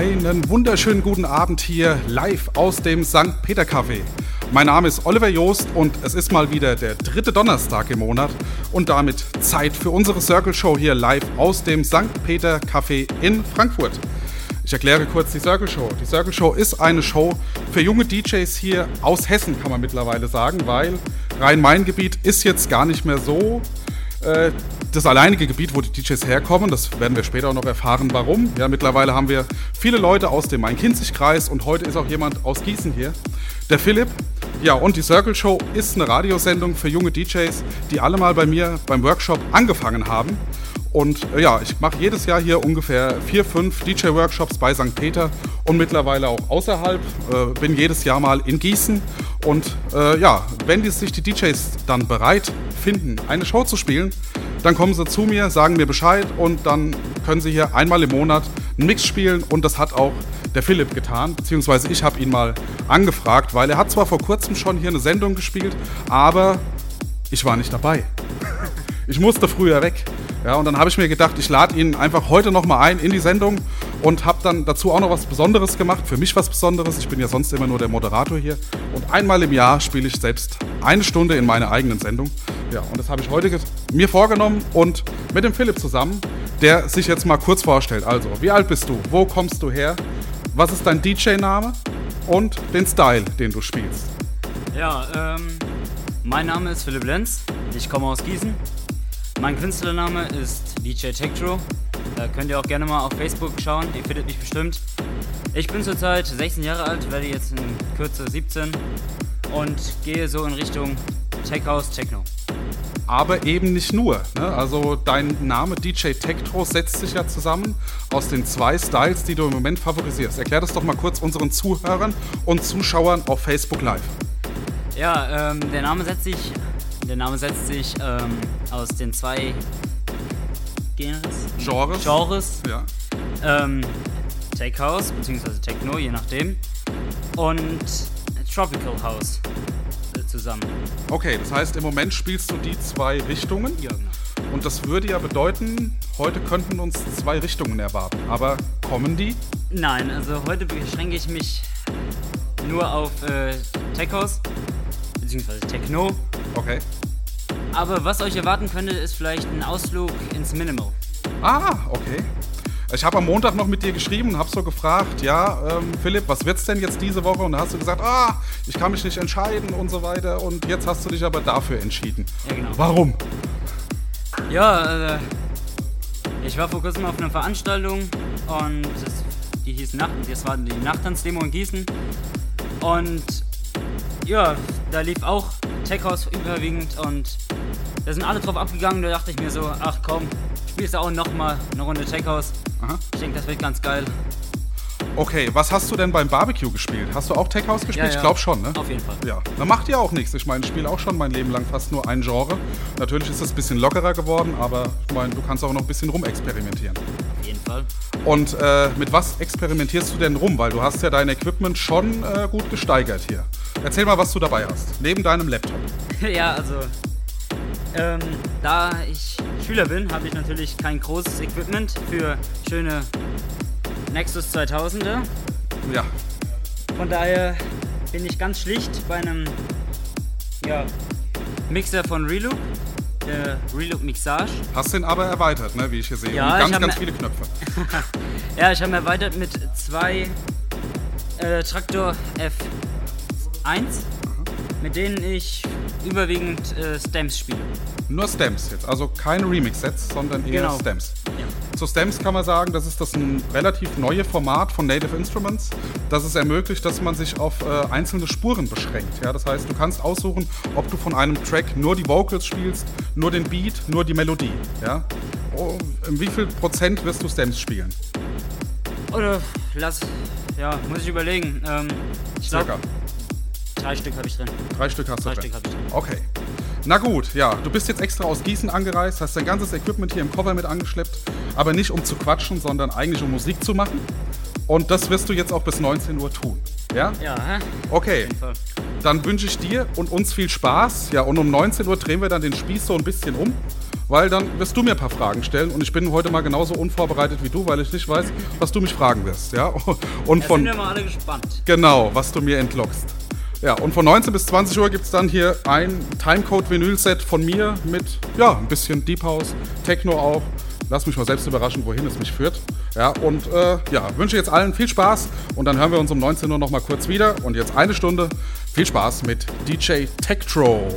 Einen wunderschönen guten Abend hier live aus dem St. Peter Café. Mein Name ist Oliver Joost und es ist mal wieder der dritte Donnerstag im Monat und damit Zeit für unsere Circle Show hier live aus dem St. Peter Café in Frankfurt. Ich erkläre kurz die Circle Show. Die Circle Show ist eine Show für junge DJs hier aus Hessen, kann man mittlerweile sagen, weil Rhein-Main-Gebiet ist jetzt gar nicht mehr so das alleinige Gebiet, wo die DJs herkommen. Das werden wir später auch noch erfahren, warum. Ja, mittlerweile haben wir viele Leute aus dem Main-Kinzig-Kreis und heute ist auch jemand aus Gießen hier. Der Philipp. Ja, und die Circle Show ist eine Radiosendung für junge DJs, die alle mal bei mir beim Workshop angefangen haben. Und äh, ja, ich mache jedes Jahr hier ungefähr vier, fünf DJ-Workshops bei St. Peter und mittlerweile auch außerhalb. Äh, bin jedes Jahr mal in Gießen. Und äh, ja, wenn die, sich die DJs dann bereit finden, eine Show zu spielen, dann kommen sie zu mir, sagen mir Bescheid und dann können sie hier einmal im Monat einen Mix spielen. Und das hat auch der Philipp getan, beziehungsweise ich habe ihn mal angefragt, weil er hat zwar vor kurzem schon hier eine Sendung gespielt, aber ich war nicht dabei. Ich musste früher weg. Ja, und dann habe ich mir gedacht, ich lade ihn einfach heute nochmal ein in die Sendung und habe dann dazu auch noch was Besonderes gemacht. Für mich was Besonderes. Ich bin ja sonst immer nur der Moderator hier. Und einmal im Jahr spiele ich selbst eine Stunde in meiner eigenen Sendung. Ja, und das habe ich heute mir vorgenommen und mit dem Philipp zusammen, der sich jetzt mal kurz vorstellt. Also, wie alt bist du? Wo kommst du her? Was ist dein DJ-Name? Und den Style, den du spielst. Ja, ähm, mein Name ist Philipp Lenz. Ich komme aus Gießen. Mein Künstlername ist DJ Tektro. Da könnt ihr auch gerne mal auf Facebook schauen, ihr findet mich bestimmt. Ich bin zurzeit 16 Jahre alt, werde jetzt in Kürze 17 und gehe so in Richtung Tech House Techno. Aber eben nicht nur. Ne? Also dein Name DJ Tektro setzt sich ja zusammen aus den zwei Styles, die du im Moment favorisierst. Erklär das doch mal kurz unseren Zuhörern und Zuschauern auf Facebook Live. Ja, ähm, der Name setzt sich der Name setzt sich ähm, aus den zwei Genres, Genres, Genres ja. ähm, Tech House bzw. Techno, je nachdem, und Tropical House äh, zusammen. Okay, das heißt, im Moment spielst du die zwei Richtungen. Ja, genau. Und das würde ja bedeuten, heute könnten uns zwei Richtungen erwarten. Aber kommen die? Nein, also heute beschränke ich mich nur auf äh, Tech House bzw. Techno. Okay. Aber was euch erwarten könnte, ist vielleicht ein Ausflug ins Minimal. Ah, okay. Ich habe am Montag noch mit dir geschrieben und habe so gefragt, ja, ähm, Philipp, was wird's denn jetzt diese Woche? Und da hast du gesagt, ah, ich kann mich nicht entscheiden und so weiter. Und jetzt hast du dich aber dafür entschieden. Ja, genau. Warum? Ja, äh, ich war vor kurzem auf einer Veranstaltung und das, die hieß Nacht, das war die Nachttanzdemo in Gießen. Und ja, da lief auch Tech House überwiegend und da sind alle drauf abgegangen. Da dachte ich mir so, ach komm, spielst du auch nochmal eine Runde Tech House. Aha. Ich denke, das wird ganz geil. Okay, was hast du denn beim Barbecue gespielt? Hast du auch Tech House gespielt? Ja, ja. Ich glaube schon, ne? Auf jeden Fall. Ja, da macht ja auch nichts. Ich meine, ich spiele auch schon mein Leben lang fast nur ein Genre. Natürlich ist es ein bisschen lockerer geworden, aber ich meine, du kannst auch noch ein bisschen rumexperimentieren. Jeden Fall. Und äh, mit was experimentierst du denn rum? Weil du hast ja dein Equipment schon äh, gut gesteigert hier. Erzähl mal, was du dabei hast. Neben deinem Laptop. ja, also ähm, da ich Schüler bin, habe ich natürlich kein großes Equipment für schöne Nexus 2000er. Ja. Von daher bin ich ganz schlicht bei einem ja, Mixer von Reloop, der Reloop Mixage. Hast den aber erweitert, ne, wie ich hier sehe. Ja, Und ganz, ganz viele Knöpfe. Ja, ich habe erweitert mit zwei äh, Traktor F1 mit denen ich überwiegend äh, Stems spiele. Nur Stems jetzt, also keine Remix-Sets, sondern eher Genau. Stems. Ja. Zu Stems kann man sagen, das ist das ein relativ neue Format von Native Instruments, das es ermöglicht, dass man sich auf äh, einzelne Spuren beschränkt. Ja? Das heißt, du kannst aussuchen, ob du von einem Track nur die Vocals spielst, nur den Beat, nur die Melodie. Ja? Oh, in wie viel Prozent wirst du Stems spielen? Oder lass. Ja, muss ich überlegen. Ähm, ich Circa. glaube, drei Stück habe ich drin. Drei Stück hast du Drei drin. Stück habe ich drin. Okay. Na gut, ja, du bist jetzt extra aus Gießen angereist, hast dein ganzes Equipment hier im Cover mit angeschleppt, aber nicht um zu quatschen, sondern eigentlich um Musik zu machen. Und das wirst du jetzt auch bis 19 Uhr tun. Ja? Ja, hä? Okay. Dann wünsche ich dir und uns viel Spaß. Ja, und um 19 Uhr drehen wir dann den Spieß so ein bisschen um, weil dann wirst du mir ein paar Fragen stellen und ich bin heute mal genauso unvorbereitet wie du, weil ich nicht weiß, was du mich fragen wirst. Ja? Und von sind wir mal alle gespannt. Genau, was du mir entlockst. Ja, und von 19 bis 20 Uhr gibt es dann hier ein Timecode-Vinyl-Set von mir mit, ja, ein bisschen Deep House, Techno auch. Lass mich mal selbst überraschen, wohin es mich führt. Ja, und äh, ja, wünsche jetzt allen viel Spaß und dann hören wir uns um 19 Uhr nochmal kurz wieder. Und jetzt eine Stunde. Viel Spaß mit DJ Tektro.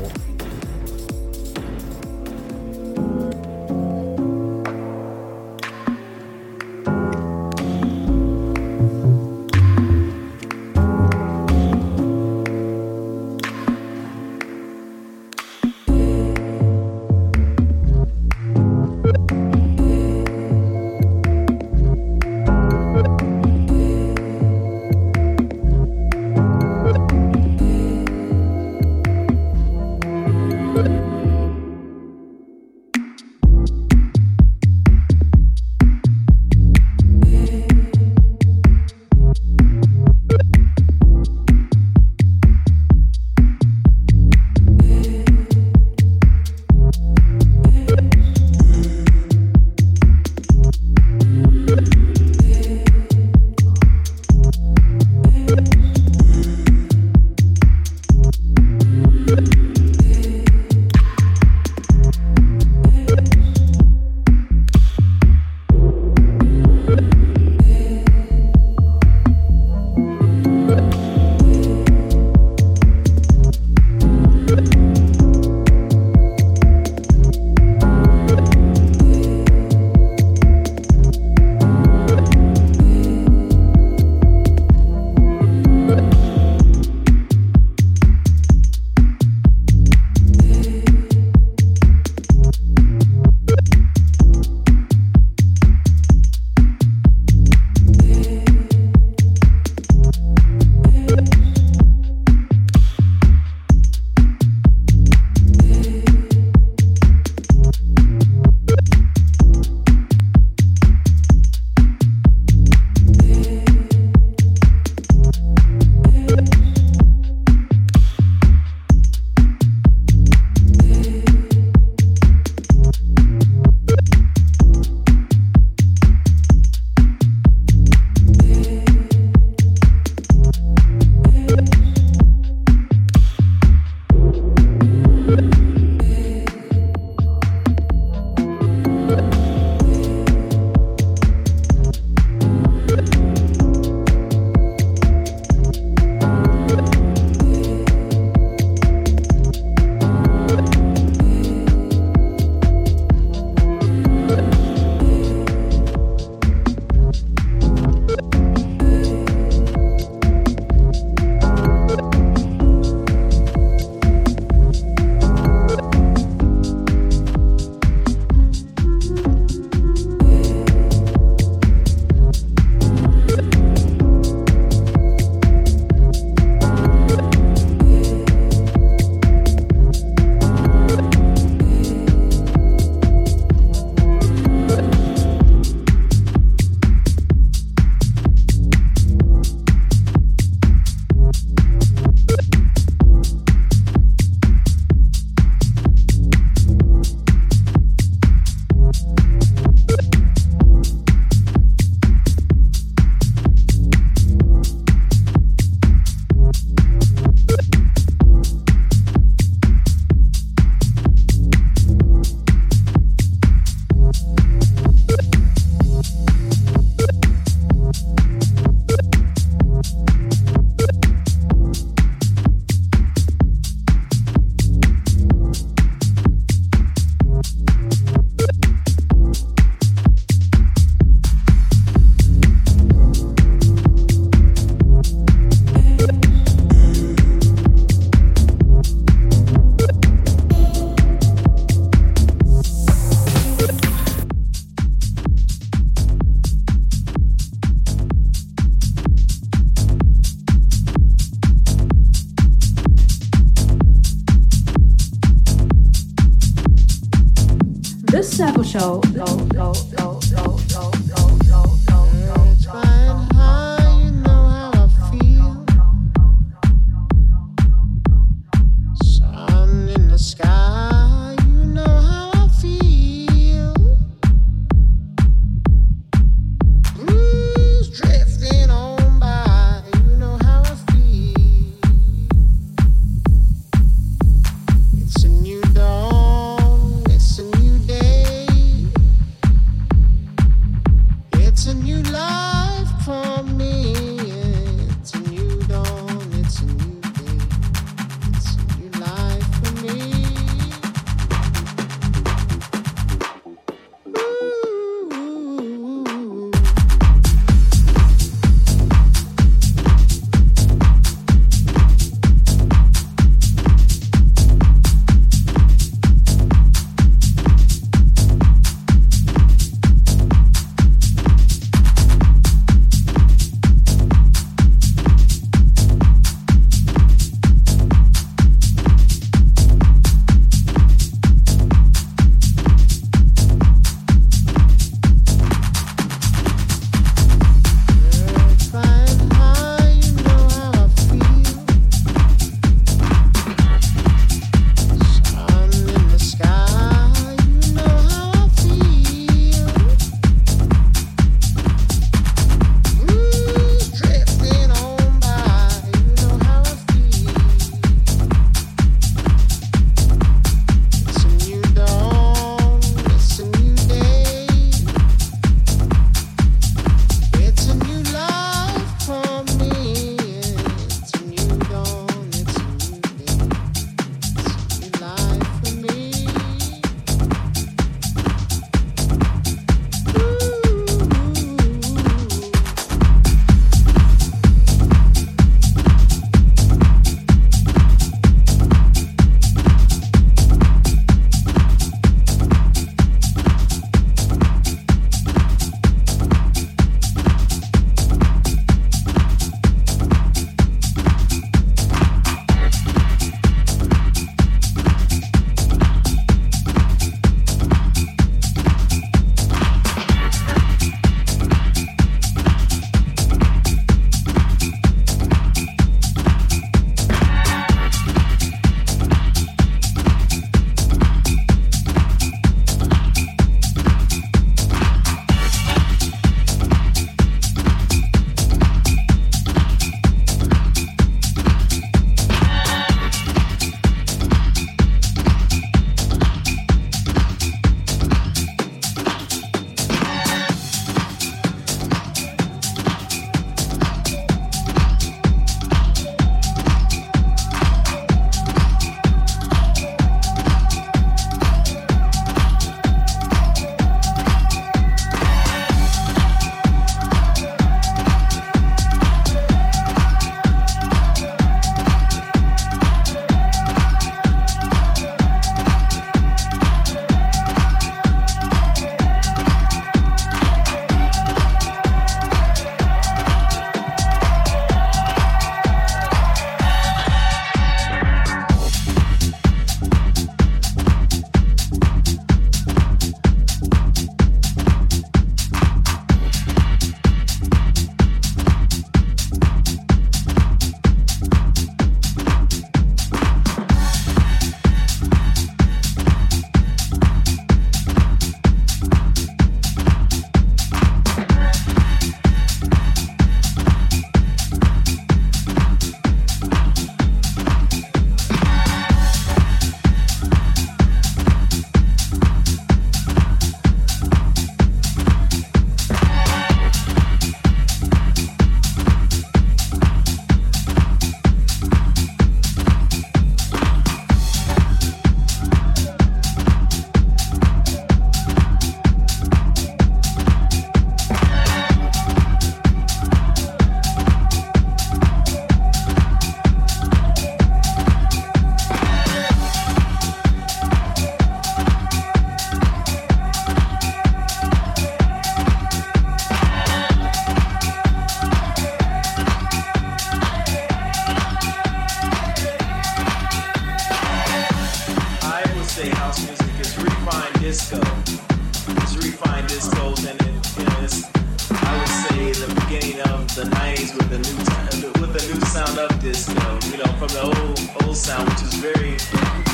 Sound, which is very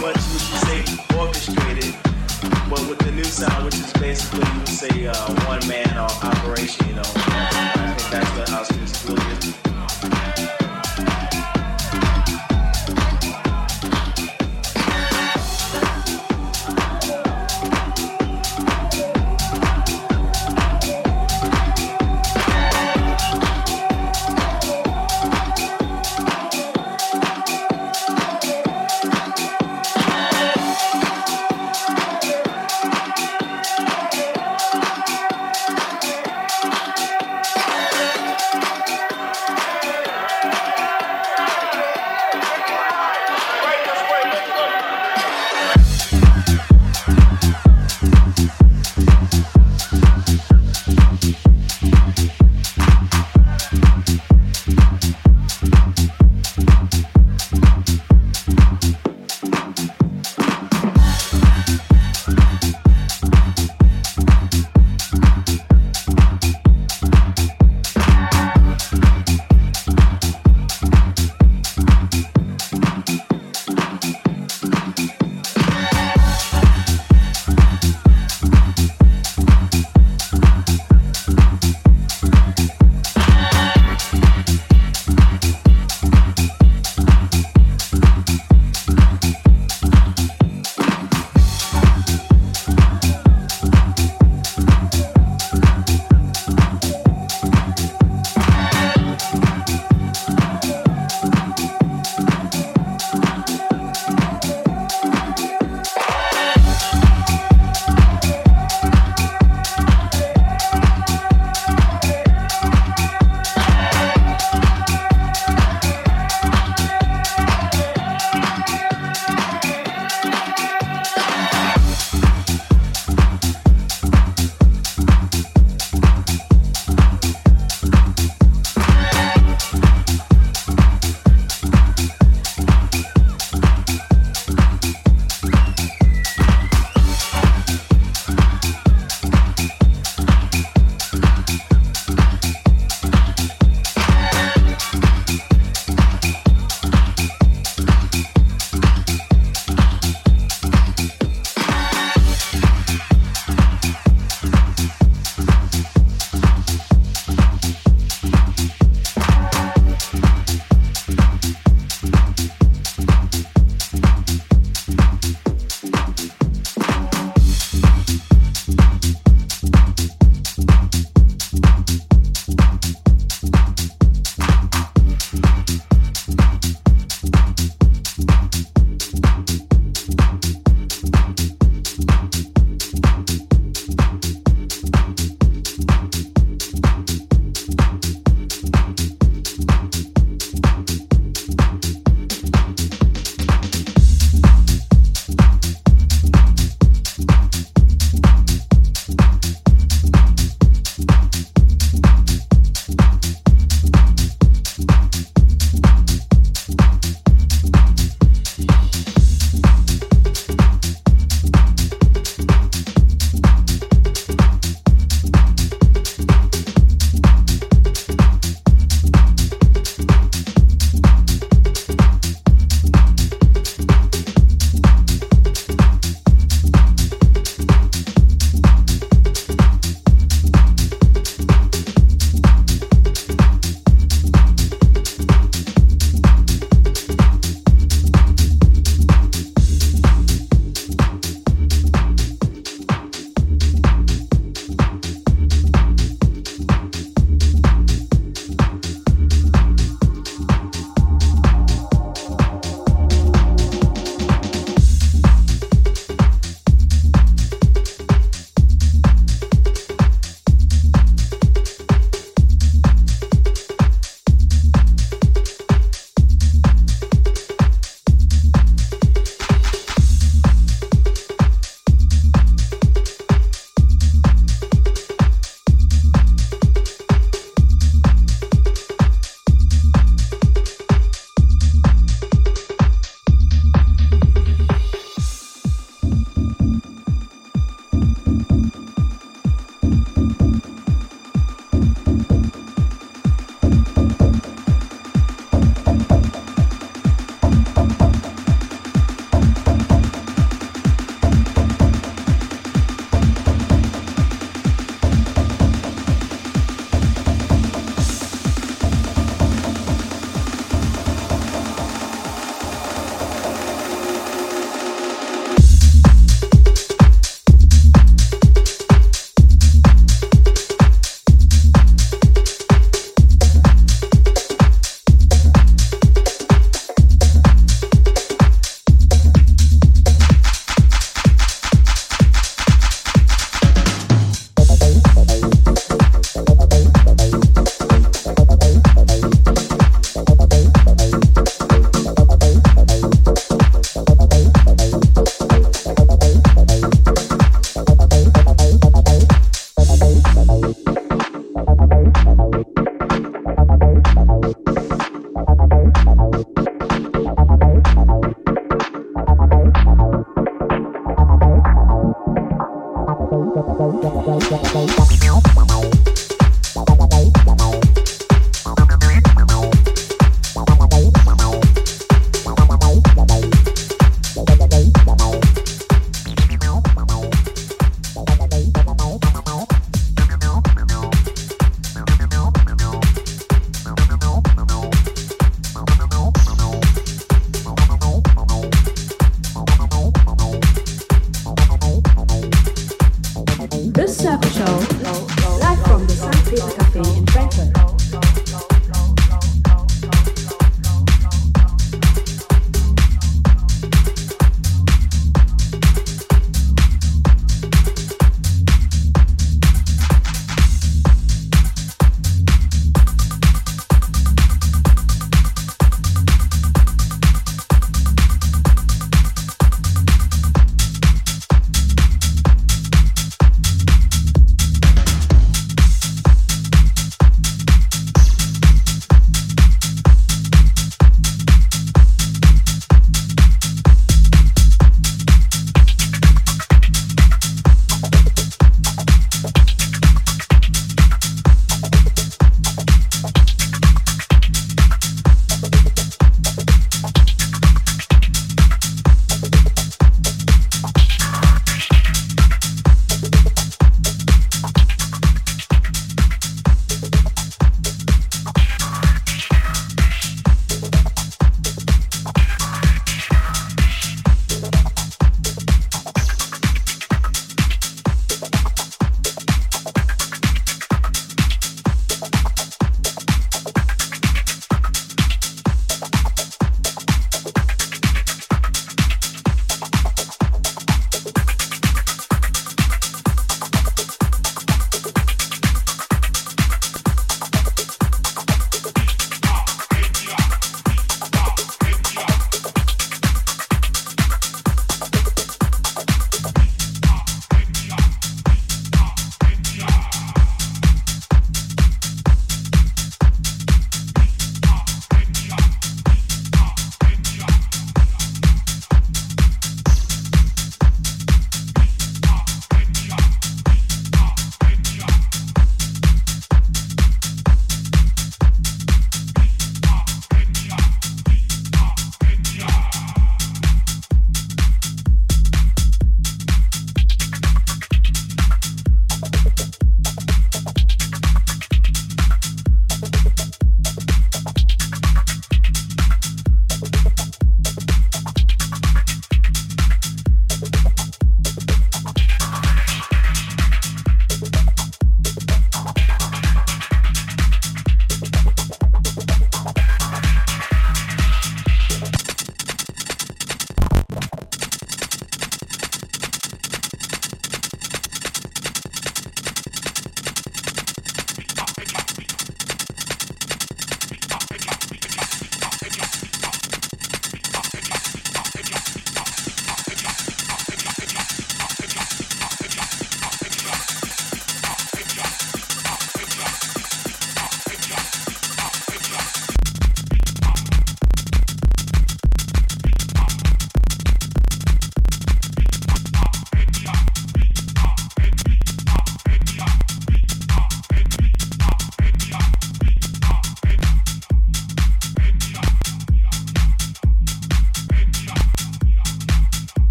much would you say orchestrated, but with the new sound, which is basically you would say uh, one man operation.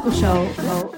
Circle Show. It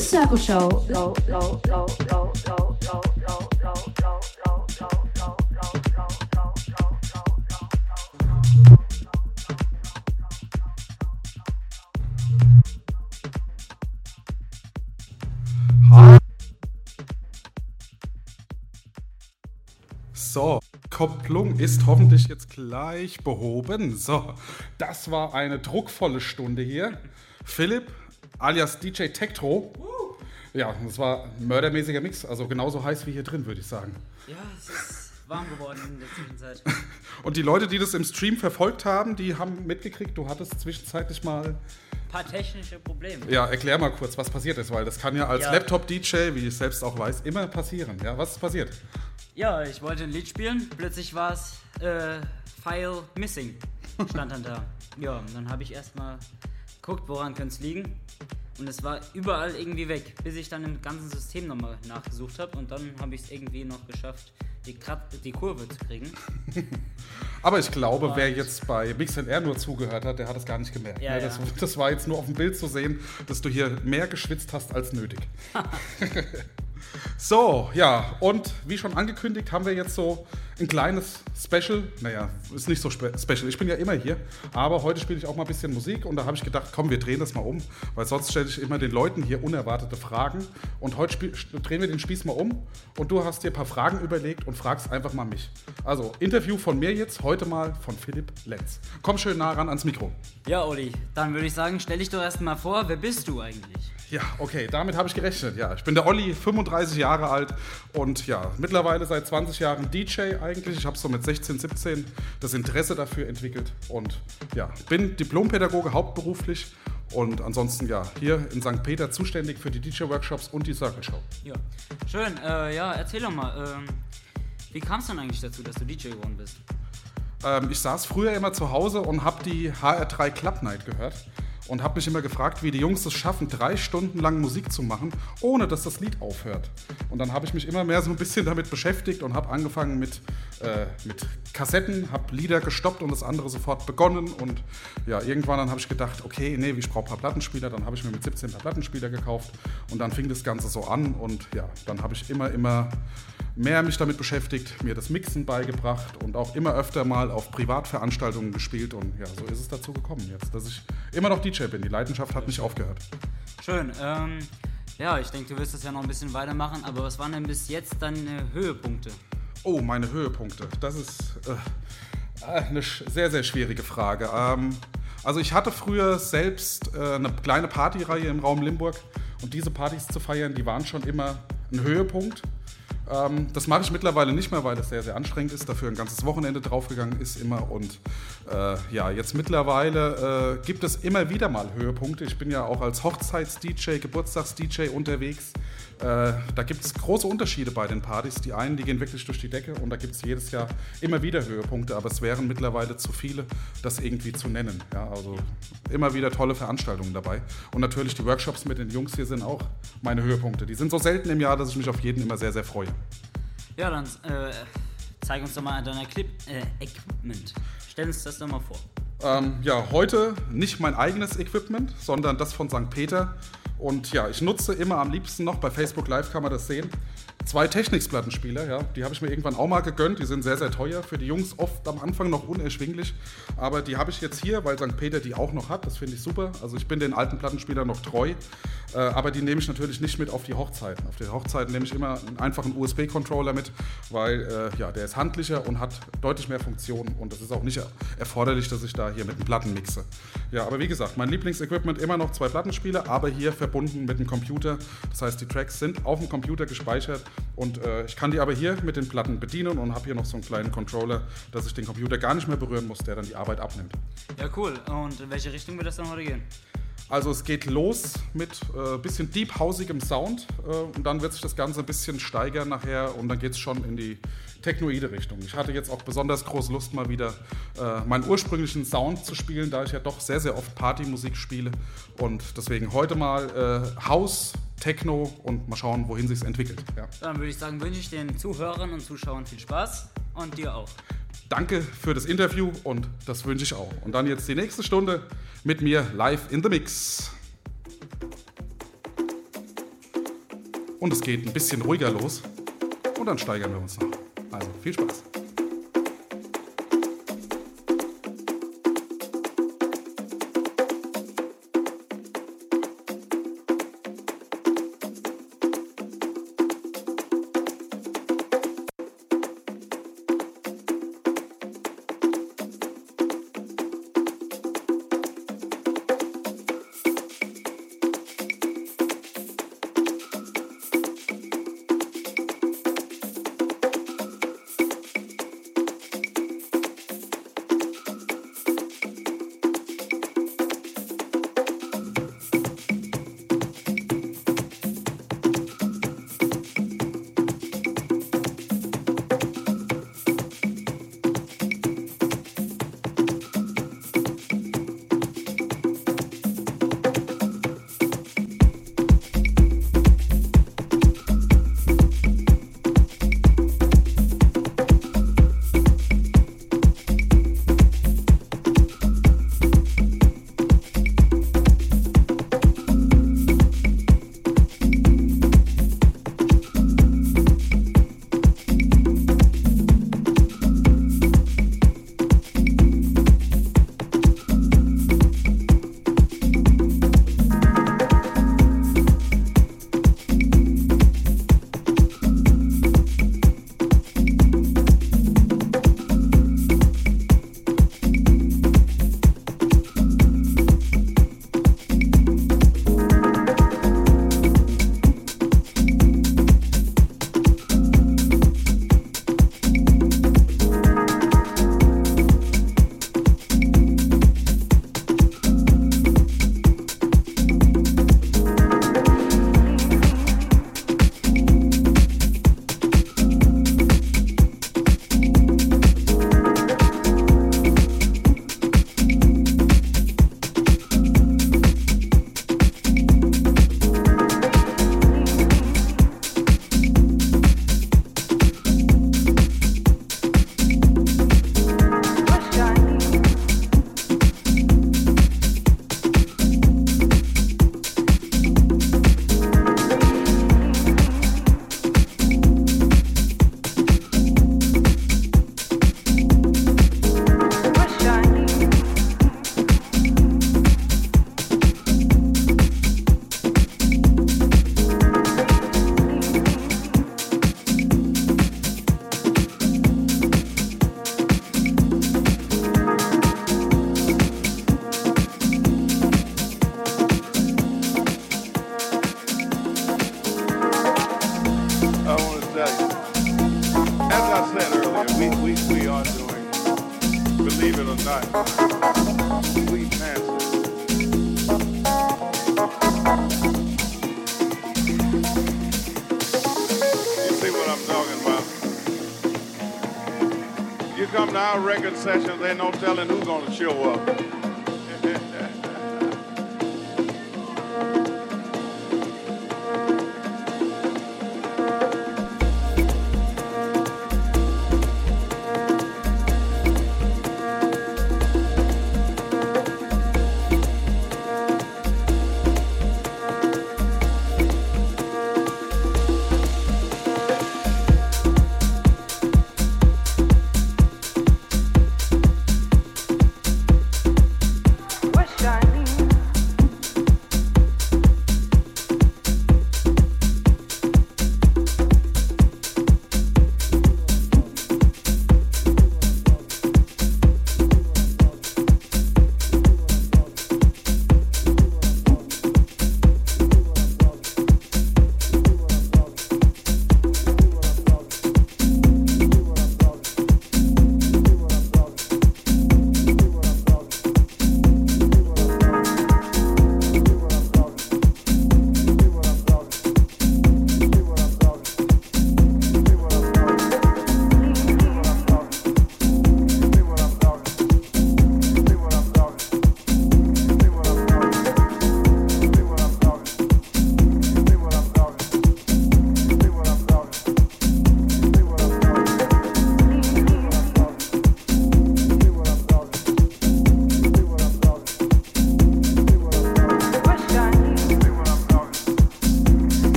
Circle Show. So, Kopplung ist hoffentlich jetzt gleich behoben. So, das war eine druckvolle Stunde hier. Philipp, alias DJ Tektro. Ja, das war ein mördermäßiger Mix, also genauso heiß wie hier drin, würde ich sagen. Ja, es ist warm geworden in der Zwischenzeit. Und die Leute, die das im Stream verfolgt haben, die haben mitgekriegt, du hattest zwischenzeitlich mal. Ein paar technische Probleme. Ja, erklär mal kurz, was passiert ist, weil das kann ja als Ja. Laptop-DJ, wie ich selbst auch weiß, immer passieren. Ja, was ist passiert? Ja, ich wollte ein Lied spielen, plötzlich war es äh, File Missing, stand dann da. Ja, und dann habe ich erstmal geguckt, woran könnte es liegen. Und es war überall irgendwie weg, bis ich dann im ganzen System nochmal nachgesucht habe und dann habe ich es irgendwie noch geschafft, die, die Kurve zu kriegen. Aber ich glaube, wer jetzt bei Mix R nur zugehört hat, der hat es gar nicht gemerkt. Ja, ne? das, ja. das war jetzt nur auf dem Bild zu sehen, dass du hier mehr geschwitzt hast als nötig. so, ja, und wie schon angekündigt, haben wir jetzt so ein kleines Special. Naja, ist nicht so spe special. Ich bin ja immer hier, aber heute spiele ich auch mal ein bisschen Musik und da habe ich gedacht, komm, wir drehen das mal um, weil sonst stelle ich immer den Leuten hier unerwartete Fragen. Und heute drehen wir den Spieß mal um und du hast dir ein paar Fragen überlegt und fragst einfach mal mich. Also, Interview von mir jetzt, heute mal von Philipp Lenz. Komm schön nah ran ans Mikro. Ja, Oli, dann würde ich sagen, stell dich doch erstmal vor, wer bist du eigentlich? Ja, okay, damit habe ich gerechnet. Ja, ich bin der Olli, 35 Jahre alt und ja, mittlerweile seit 20 Jahren DJ eigentlich. Ich habe so mit 16, 17 das Interesse dafür entwickelt und ja, bin Diplompädagoge hauptberuflich und ansonsten ja, hier in St. Peter zuständig für die DJ-Workshops und die Circle Show. Ja, schön. Äh, ja, erzähl doch mal, ähm, wie kam es denn eigentlich dazu, dass du DJ geworden bist? Ähm, ich saß früher immer zu Hause und habe die HR3 Club Night gehört. Und habe mich immer gefragt, wie die Jungs es schaffen, drei Stunden lang Musik zu machen, ohne dass das Lied aufhört. Und dann habe ich mich immer mehr so ein bisschen damit beschäftigt und habe angefangen mit, äh, mit Kassetten, habe Lieder gestoppt und das andere sofort begonnen. Und ja, irgendwann dann habe ich gedacht, okay, nee, ich brauche ein paar Plattenspieler. Dann habe ich mir mit 17 ein paar Plattenspieler gekauft und dann fing das Ganze so an. Und ja, dann habe ich immer, immer mehr mich damit beschäftigt, mir das Mixen beigebracht und auch immer öfter mal auf Privatveranstaltungen gespielt. Und ja, so ist es dazu gekommen jetzt, dass ich immer noch DJ bin. Die Leidenschaft hat nicht aufgehört. Schön. Ähm, ja, ich denke, du wirst das ja noch ein bisschen weitermachen, aber was waren denn bis jetzt deine Höhepunkte? Oh, meine Höhepunkte. Das ist äh, eine sehr, sehr schwierige Frage. Ähm, also ich hatte früher selbst äh, eine kleine Partyreihe im Raum Limburg und diese Partys zu feiern, die waren schon immer ein Höhepunkt. Ähm, das mache ich mittlerweile nicht mehr, weil es sehr, sehr anstrengend ist. Dafür ein ganzes Wochenende draufgegangen ist immer. Und äh, ja, jetzt mittlerweile äh, gibt es immer wieder mal Höhepunkte. Ich bin ja auch als Hochzeits-DJ, Geburtstags-DJ unterwegs. Äh, da gibt es große Unterschiede bei den Partys. Die einen, die gehen wirklich durch die Decke und da gibt es jedes Jahr immer wieder Höhepunkte, aber es wären mittlerweile zu viele, das irgendwie zu nennen. Ja, also immer wieder tolle Veranstaltungen dabei. Und natürlich die Workshops mit den Jungs hier sind auch meine Höhepunkte. Die sind so selten im Jahr, dass ich mich auf jeden immer sehr, sehr freue. Ja, dann äh, zeig uns doch mal dein Clip, äh, Equipment. Stell uns das doch mal vor. Ähm, ja, heute nicht mein eigenes Equipment, sondern das von St. Peter. Und ja, ich nutze immer am liebsten noch, bei Facebook Live kann man das sehen, zwei Technics-Plattenspieler. Ja. Die habe ich mir irgendwann auch mal gegönnt. Die sind sehr, sehr teuer. Für die Jungs oft am Anfang noch unerschwinglich. Aber die habe ich jetzt hier, weil St. Peter die auch noch hat. Das finde ich super. Also ich bin den alten Plattenspielern noch treu. Äh, aber die nehme ich natürlich nicht mit auf die Hochzeiten. Auf die Hochzeiten nehme ich immer einen einfachen USB-Controller mit, weil äh, ja, der ist handlicher und hat deutlich mehr Funktionen. Und es ist auch nicht erforderlich, dass ich da hier mit den Platten mixe. Ja, aber wie gesagt, mein Lieblingsequipment immer noch zwei Plattenspieler, aber hier verbunden mit dem Computer. Das heißt, die Tracks sind auf dem Computer gespeichert und äh, ich kann die aber hier mit den Platten bedienen und habe hier noch so einen kleinen Controller, dass ich den Computer gar nicht mehr berühren muss, der dann die Arbeit abnimmt. Ja, cool. Und in welche Richtung wird das dann heute gehen? Also es geht los mit ein äh, bisschen deep-hausigem Sound äh, und dann wird sich das Ganze ein bisschen steigern nachher und dann geht es schon in die technoide Richtung. Ich hatte jetzt auch besonders große Lust, mal wieder äh, meinen ursprünglichen Sound zu spielen, da ich ja doch sehr, sehr oft Partymusik spiele und deswegen heute mal äh, House, Techno und mal schauen, wohin sich entwickelt. Ja. Dann würde ich sagen, wünsche ich den Zuhörern und Zuschauern viel Spaß und dir auch. Danke für das Interview und das wünsche ich auch. Und dann jetzt die nächste Stunde mit mir live in the Mix. Und es geht ein bisschen ruhiger los und dann steigern wir uns noch. Also viel Spaß. 这我。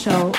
Show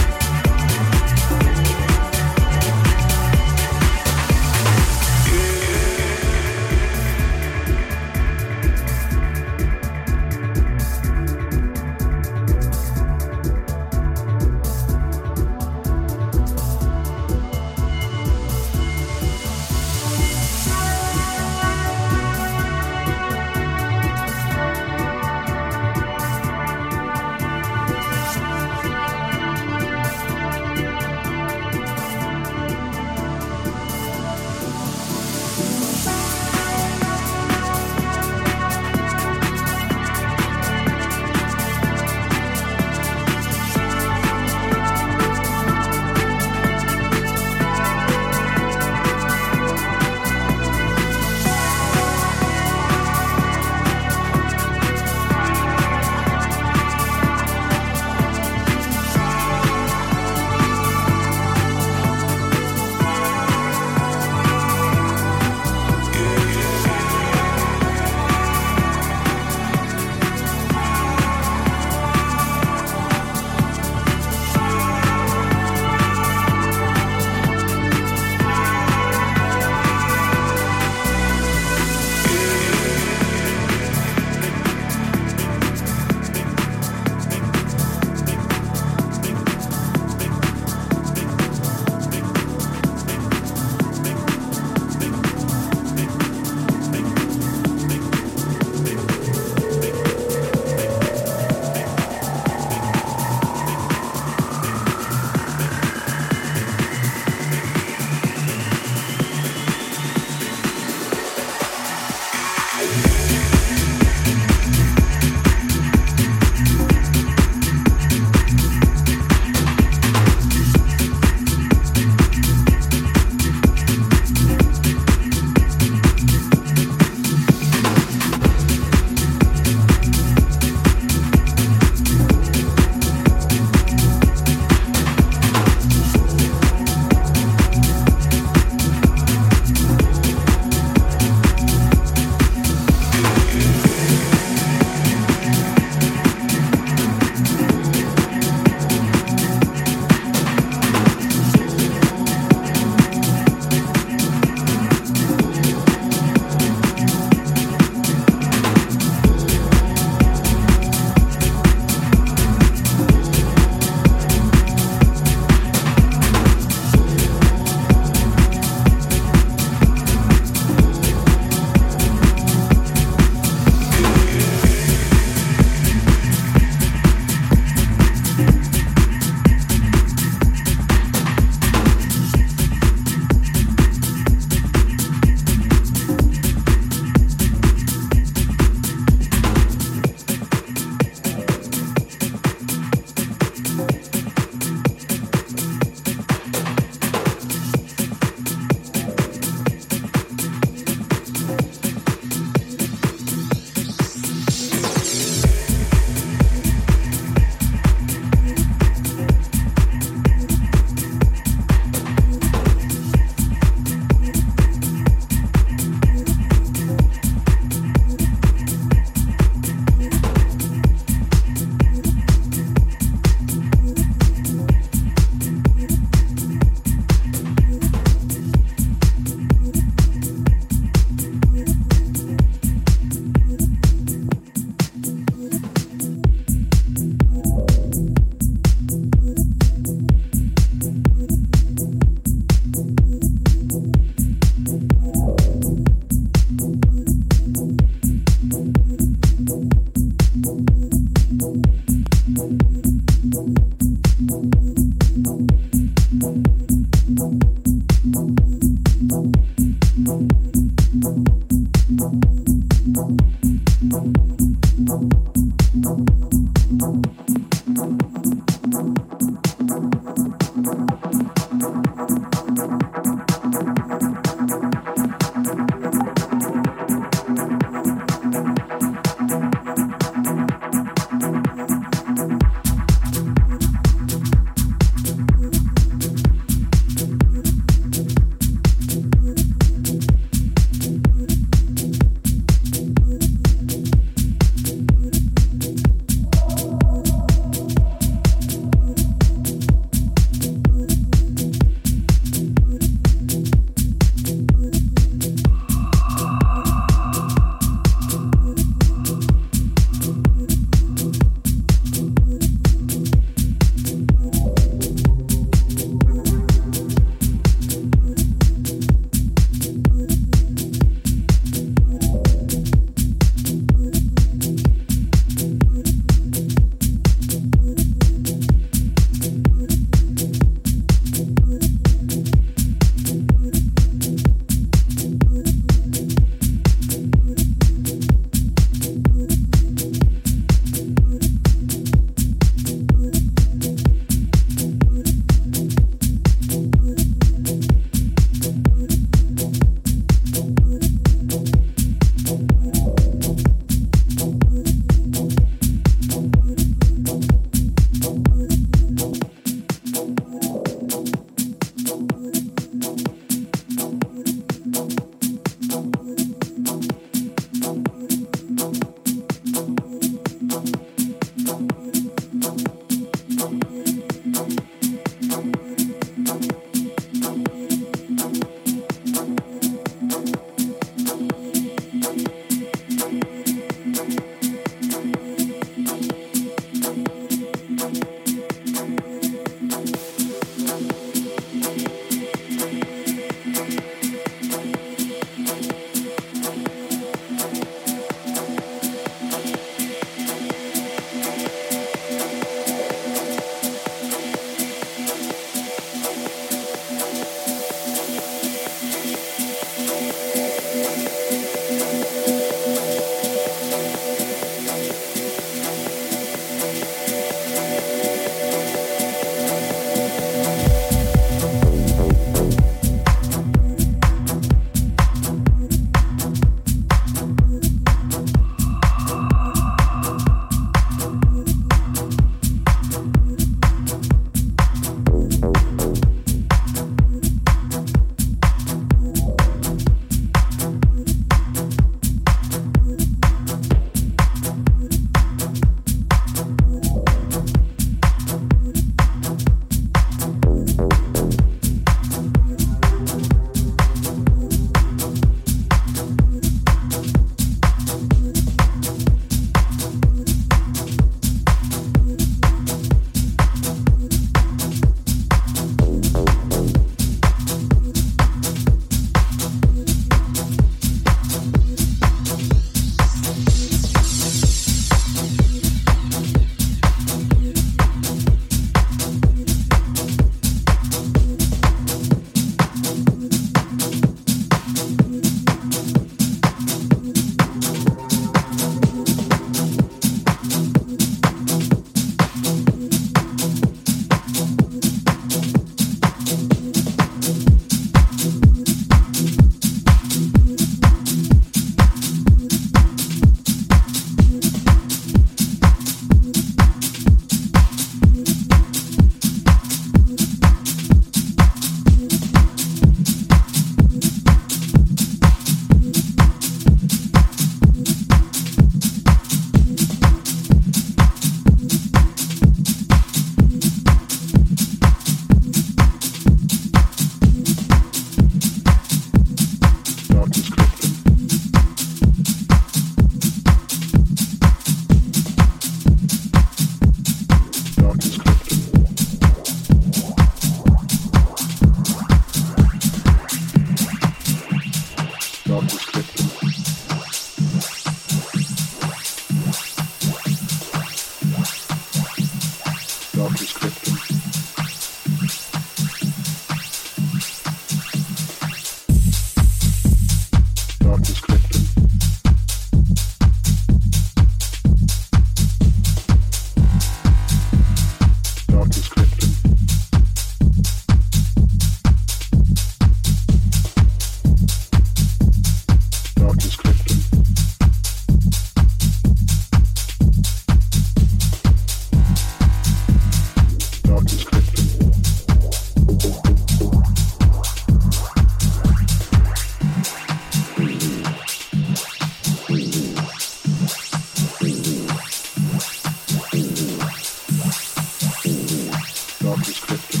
off the script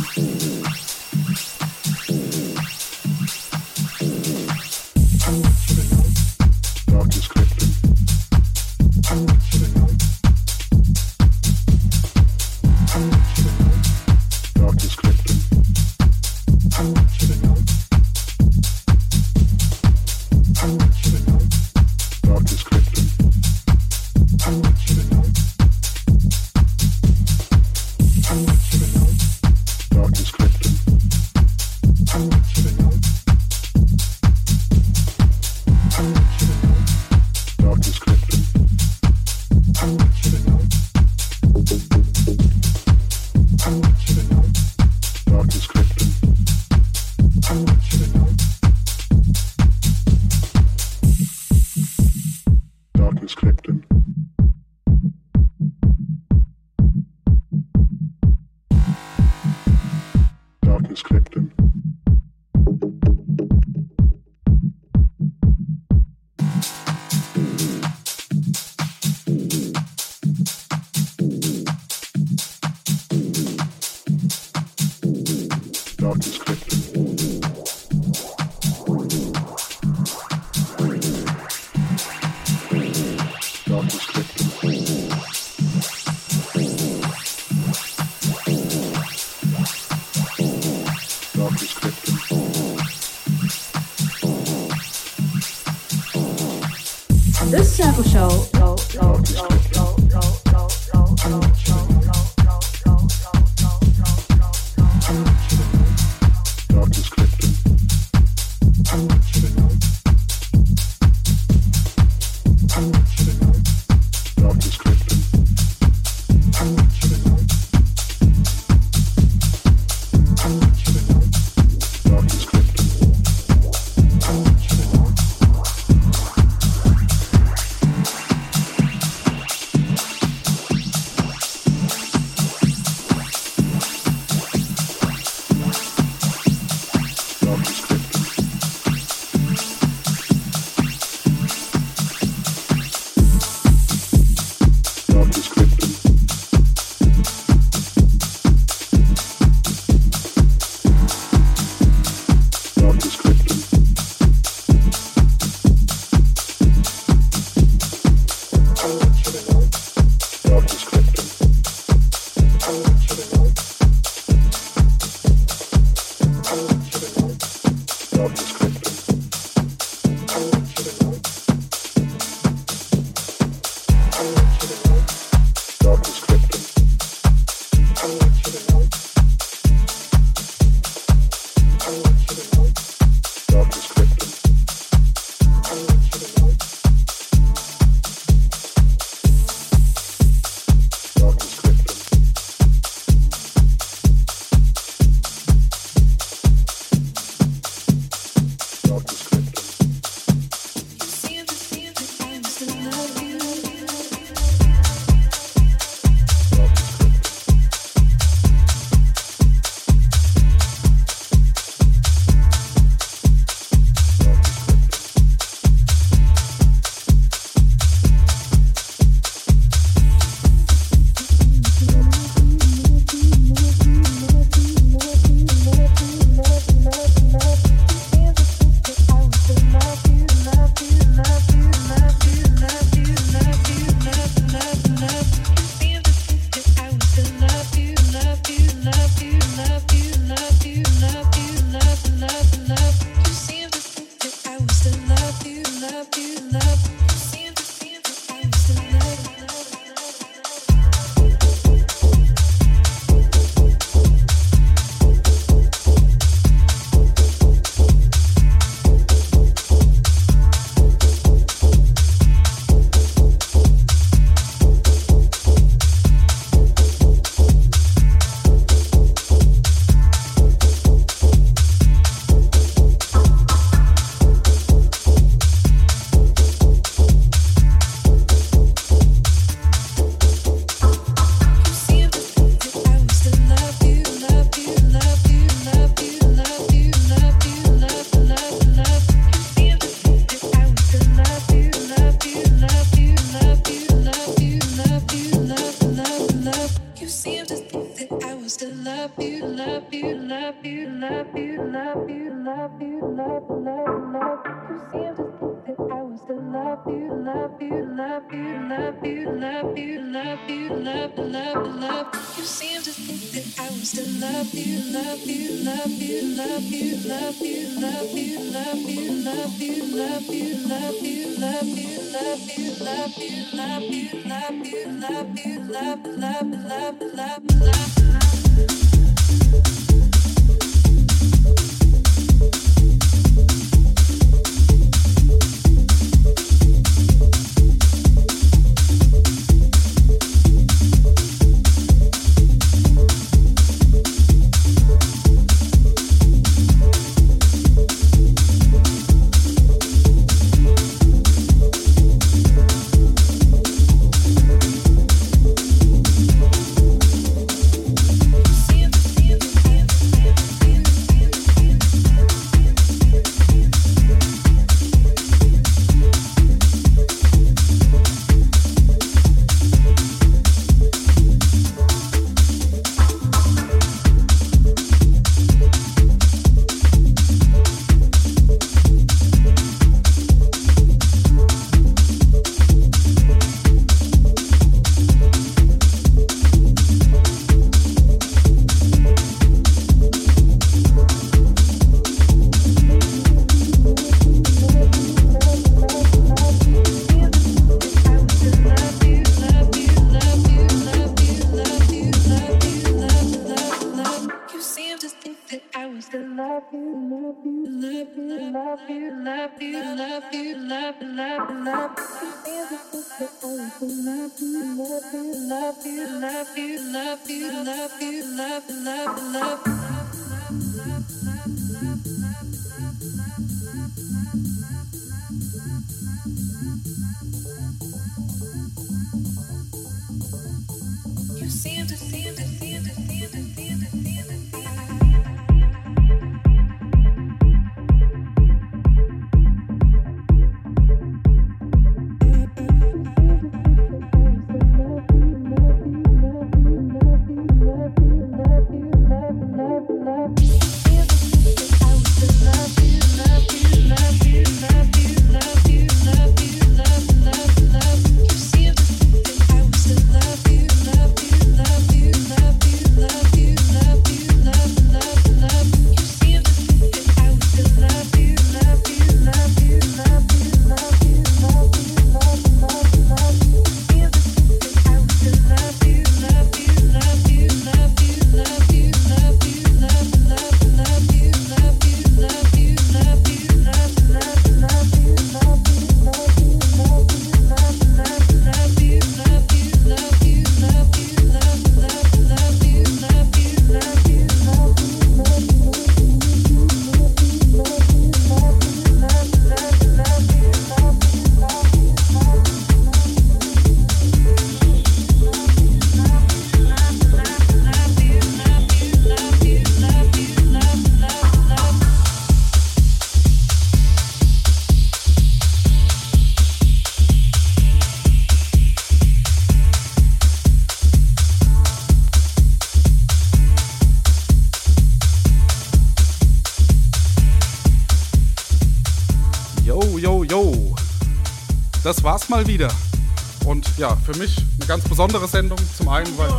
für mich eine ganz besondere Sendung. Zum einen, weil,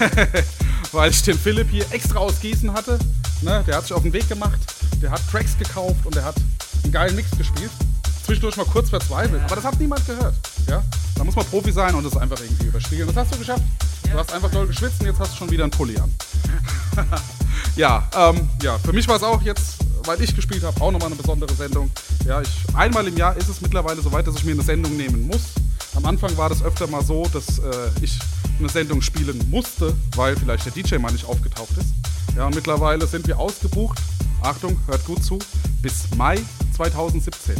weil ich den Philipp hier extra aus Gießen hatte. Ne, der hat sich auf den Weg gemacht, der hat Tracks gekauft und der hat einen geilen Mix gespielt. Zwischendurch mal kurz verzweifelt, aber das hat niemand gehört. Ja? Da muss man Profi sein und das einfach irgendwie überspielen. Das hast du geschafft. Du hast einfach doll geschwitzt und jetzt hast du schon wieder einen Pulli an. ja, ähm, ja, für mich war es auch jetzt, weil ich gespielt habe, auch nochmal eine besondere Sendung. Ja, ich, einmal im Jahr ist es mittlerweile so weit, dass ich mir eine Sendung nehmen muss. Am Anfang war das öfter mal so, dass äh, ich eine Sendung spielen musste, weil vielleicht der DJ mal nicht aufgetaucht ist. Ja, und mittlerweile sind wir ausgebucht. Achtung, hört gut zu. Bis Mai 2017.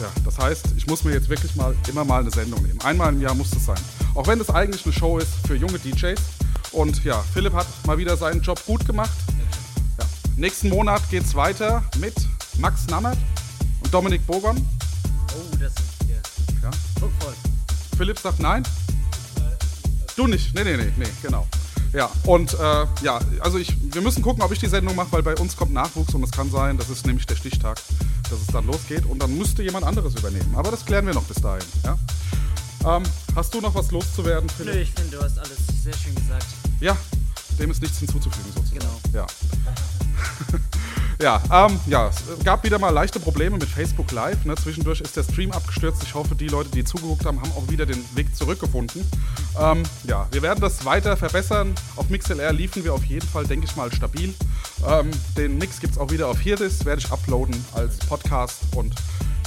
Ja, das heißt, ich muss mir jetzt wirklich mal immer mal eine Sendung nehmen. Einmal im Jahr muss es sein. Auch wenn das eigentlich eine Show ist für junge DJs. Und ja, Philipp hat mal wieder seinen Job gut gemacht. Ja, nächsten Monat geht's weiter mit Max Nammert und Dominik Bogon. Oh, das ist hier. Ja. Druckvoll. Philipp sagt nein. Du nicht. Nee, nee, nee, nee, genau. Ja, und äh, ja, also ich, wir müssen gucken, ob ich die Sendung mache, weil bei uns kommt Nachwuchs und es kann sein, das ist nämlich der Stichtag, dass es dann losgeht und dann müsste jemand anderes übernehmen. Aber das klären wir noch bis dahin. Ja? Ähm, hast du noch was loszuwerden, Nö, Philipp? ich finde, du hast alles sehr schön gesagt. Ja, dem ist nichts hinzuzufügen sozusagen. Genau. Ja. Ja, ähm, ja, es gab wieder mal leichte Probleme mit Facebook Live. Ne? Zwischendurch ist der Stream abgestürzt. Ich hoffe, die Leute, die zugeguckt haben, haben auch wieder den Weg zurückgefunden. Ähm, ja, wir werden das weiter verbessern. Auf MixLR liefen wir auf jeden Fall, denke ich mal, stabil. Ähm, den Mix gibt es auch wieder auf Hirdis, werde ich uploaden als Podcast. Und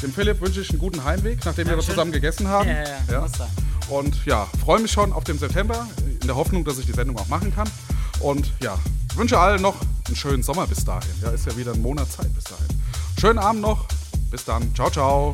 dem Philipp wünsche ich einen guten Heimweg, nachdem wir Dankeschön. zusammen gegessen haben. Ja, ja, ja, sein. Und ja, freue mich schon auf den September, in der Hoffnung, dass ich die Sendung auch machen kann. Und ja, wünsche allen noch einen schönen Sommer bis dahin. Ja, ist ja wieder ein Monat Zeit bis dahin. Schönen Abend noch. Bis dann. Ciao, ciao.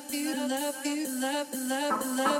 Love you, love you, love love, love, love.